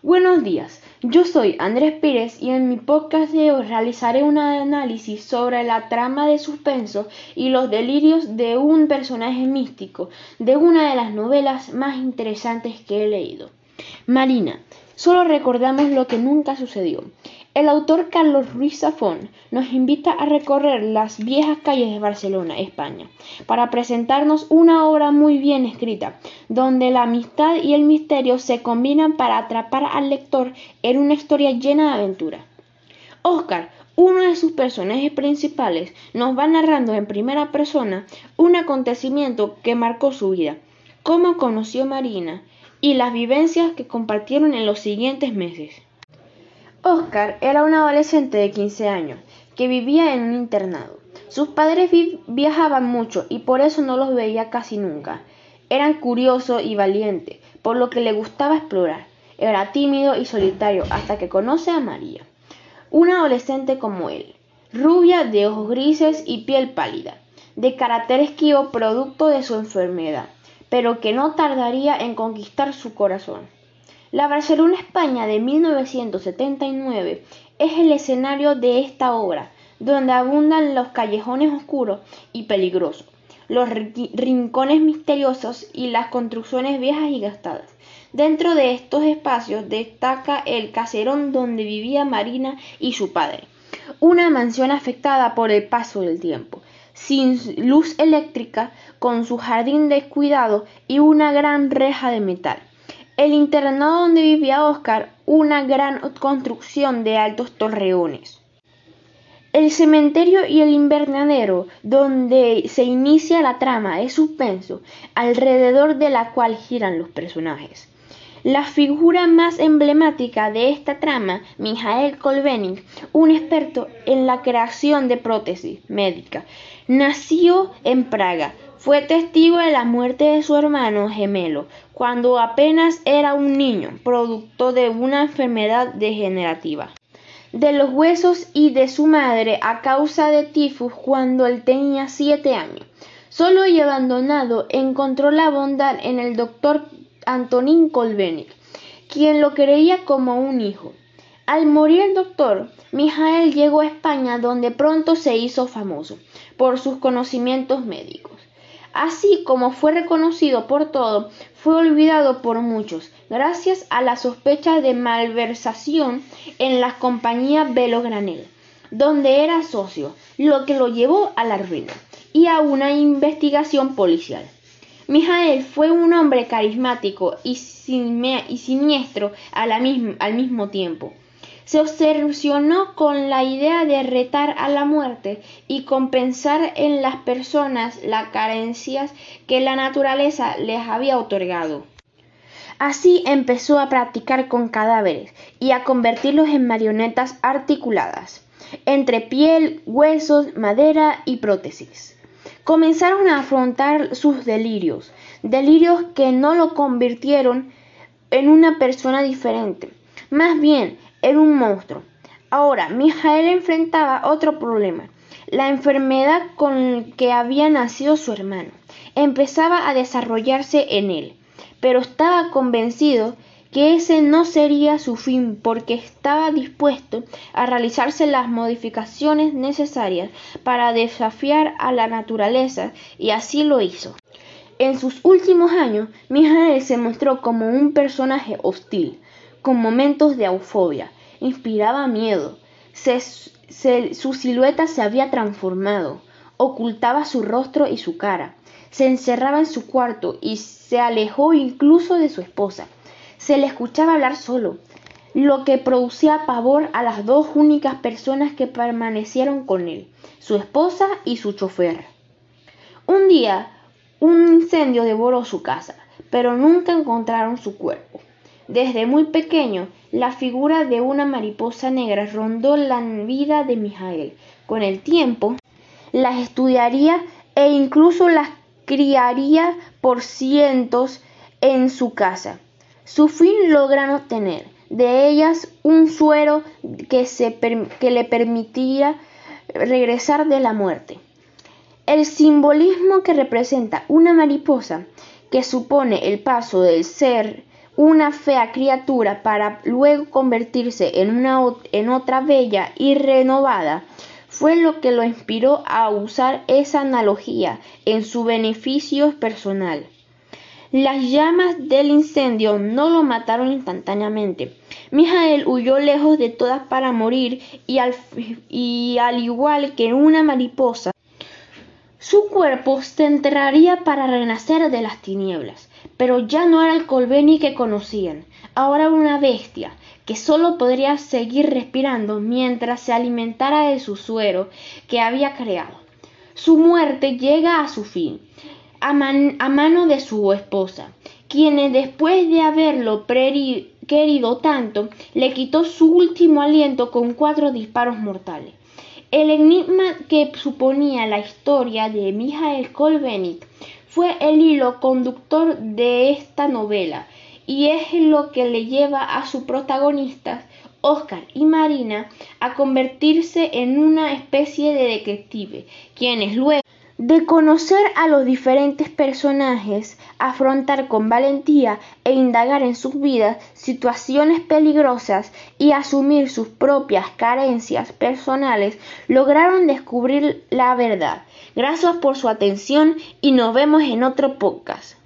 Buenos días, yo soy Andrés Pérez y en mi podcast de hoy realizaré un análisis sobre la trama de suspenso y los delirios de un personaje místico de una de las novelas más interesantes que he leído. Marina, solo recordamos lo que nunca sucedió. El autor Carlos Ruiz Zafón nos invita a recorrer las viejas calles de Barcelona, España, para presentarnos una obra muy bien escrita, donde la amistad y el misterio se combinan para atrapar al lector en una historia llena de aventura. Oscar, uno de sus personajes principales, nos va narrando en primera persona un acontecimiento que marcó su vida, cómo conoció Marina y las vivencias que compartieron en los siguientes meses. Oscar era un adolescente de 15 años que vivía en un internado. Sus padres viajaban mucho y por eso no los veía casi nunca. Eran curioso y valiente, por lo que le gustaba explorar. Era tímido y solitario hasta que conoce a María, una adolescente como él, rubia de ojos grises y piel pálida, de carácter esquivo producto de su enfermedad, pero que no tardaría en conquistar su corazón. La Barcelona España de 1979 es el escenario de esta obra, donde abundan los callejones oscuros y peligrosos, los rincones misteriosos y las construcciones viejas y gastadas. Dentro de estos espacios destaca el caserón donde vivía Marina y su padre, una mansión afectada por el paso del tiempo, sin luz eléctrica, con su jardín descuidado y una gran reja de metal. El internado donde vivía Oscar, una gran construcción de altos torreones. El cementerio y el invernadero, donde se inicia la trama de suspenso, alrededor de la cual giran los personajes. La figura más emblemática de esta trama, Mijael Kolbening, un experto en la creación de prótesis médica, nació en Praga, fue testigo de la muerte de su hermano gemelo cuando apenas era un niño, producto de una enfermedad degenerativa de los huesos y de su madre a causa de tifus cuando él tenía siete años. Solo y abandonado encontró la bondad en el doctor Antonín Kolbenik, quien lo creía como un hijo. Al morir el doctor, Mijael llegó a España donde pronto se hizo famoso por sus conocimientos médicos. Así como fue reconocido por todo, fue olvidado por muchos, gracias a la sospecha de malversación en la compañía Velo Granel, donde era socio, lo que lo llevó a la ruina y a una investigación policial. Mijael fue un hombre carismático y, siniestro al mismo tiempo se obsesionó con la idea de retar a la muerte y compensar en las personas las carencias que la naturaleza les había otorgado. Así empezó a practicar con cadáveres y a convertirlos en marionetas articuladas, entre piel, huesos, madera y prótesis. Comenzaron a afrontar sus delirios, delirios que no lo convirtieron en una persona diferente, más bien era un monstruo. Ahora, Mijael enfrentaba otro problema, la enfermedad con que había nacido su hermano. Empezaba a desarrollarse en él, pero estaba convencido que ese no sería su fin porque estaba dispuesto a realizarse las modificaciones necesarias para desafiar a la naturaleza y así lo hizo. En sus últimos años, Mijael se mostró como un personaje hostil, con momentos de eufobia. Inspiraba miedo. su silueta se había transformado. Ocultaba su rostro y su cara. Se encerraba en su cuarto y se alejó incluso de su esposa. Se le escuchaba hablar solo, lo que producía pavor a las dos únicas personas que permanecieron con él, su esposa y su chofer. Un día, un incendio devoró su casa, pero nunca encontraron su cuerpo. Desde muy pequeño, la figura de una mariposa negra rondó la vida de Mijael. Con el tiempo, las estudiaría e incluso las criaría por cientos en su casa. Su fin logran obtener de ellas un suero que, le permitiría regresar de la muerte. El simbolismo que representa una mariposa, que supone el paso del ser una fea criatura para luego convertirse en, una, en otra bella y renovada, fue lo que lo inspiró a usar esa analogía en su beneficio personal. Las llamas del incendio no lo mataron instantáneamente. Mijael huyó lejos de todas para morir y al, y al igual que una mariposa, su cuerpo se enterraría para renacer de las tinieblas. Pero ya no era el Colbeni que conocían, ahora una bestia que solo podría seguir respirando mientras se alimentara de su suero que había creado. Su muerte llega a su fin, a, mano de su esposa, quien después de haberlo querido tanto, le quitó su último aliento con cuatro disparos mortales. El enigma que suponía la historia de Mijael Kolbenit fue el hilo conductor de esta novela y es lo que le lleva a sus protagonistas, Oscar y Marina, a convertirse en una especie de detective, quienes luego de conocer a los diferentes personajes, afrontar con valentía e indagar en sus vidas situaciones peligrosas y asumir sus propias carencias personales, lograron descubrir la verdad. Gracias por su atención y nos vemos en otro podcast.